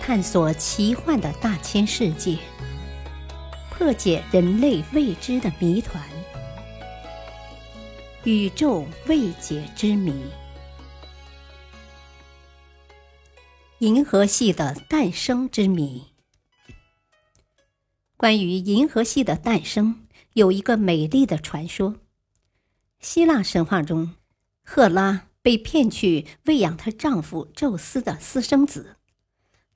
探索奇幻的大千世界，破解人类未知的谜团——宇宙未解之谜。银河系的诞生之谜。关于银河系的诞生，有一个美丽的传说。希腊神话中，赫拉被骗去喂养她丈夫宙斯的私生子。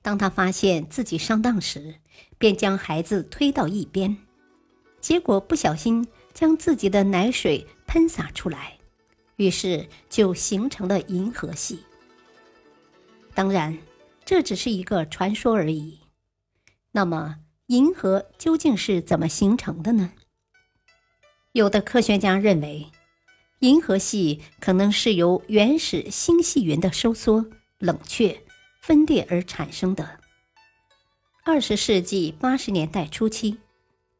当他发现自己上当时，便将孩子推到一边，结果不小心将自己的奶水喷洒出来，于是就形成了银河系。当然，这只是一个传说而已。那么，银河究竟是怎么形成的呢？有的科学家认为。银河系可能是由原始星系云的收缩、冷却、分裂而产生的。二十世纪八十年代初期，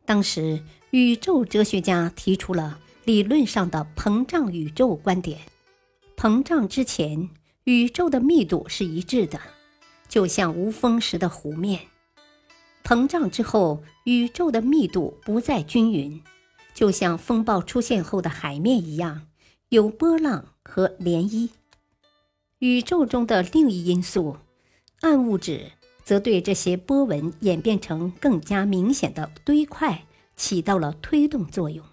当时宇宙哲学家提出了理论上的膨胀宇宙观点：膨胀之前，宇宙的密度是一致的，就像无风时的湖面；膨胀之后，宇宙的密度不再均匀。就像风暴出现后的海面一样，有波浪和涟漪。宇宙中的另一因素，暗物质，则对这些波纹演变成更加明显的堆块起到了推动作用。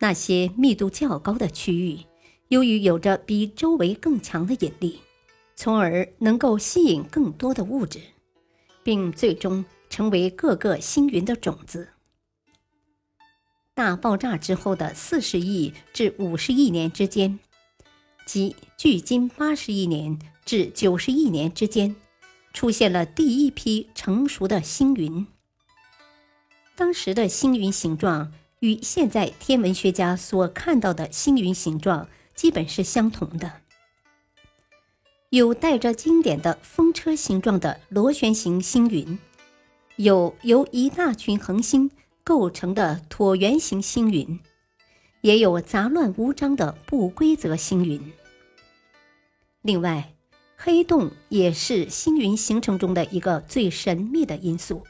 那些密度较高的区域，由于有着比周围更强的引力，从而能够吸引更多的物质，并最终成为各个星云的种子。大爆炸之后的四十亿至五十亿年之间，即距今八十亿年至九十亿年之间，出现了第一批成熟的星云。当时的星云形状与现在天文学家所看到的星云形状基本是相同的，有带着经典的风车形状的螺旋形星云，有由一大群恒星。构成的椭圆形星云，也有杂乱无章的不规则星云。另外，黑洞也是星云形成中的一个最神秘的因素。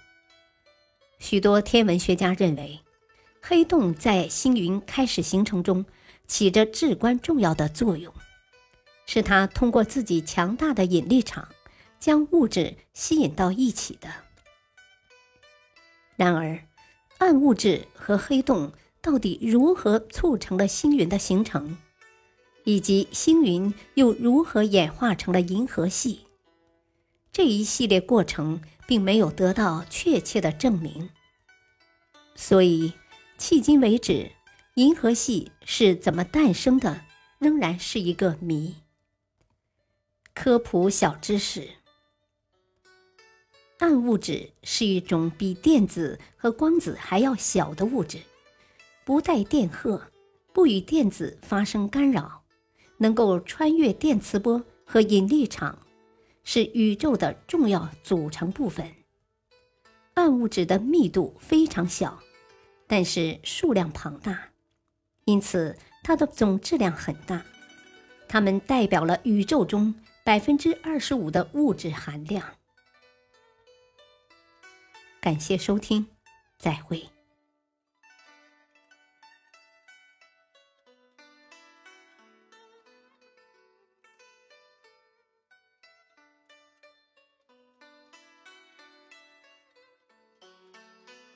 许多天文学家认为，黑洞在星云开始形成中起着至关重要的作用，是它通过自己强大的引力场将物质吸引到一起的。然而，暗物质和黑洞到底如何促成了星云的形成，以及星云又如何演化成了银河系？这一系列过程并没有得到确切的证明，所以迄今为止，银河系是怎么诞生的，仍然是一个谜。科普小知识。暗物质是一种比电子和光子还要小的物质，不带电荷，不与电子发生干扰，能够穿越电磁波和引力场，是宇宙的重要组成部分。暗物质的密度非常小，但是数量庞大，因此它的总质量很大。它们代表了宇宙中百分之二十五的物质含量。感谢收听，再会。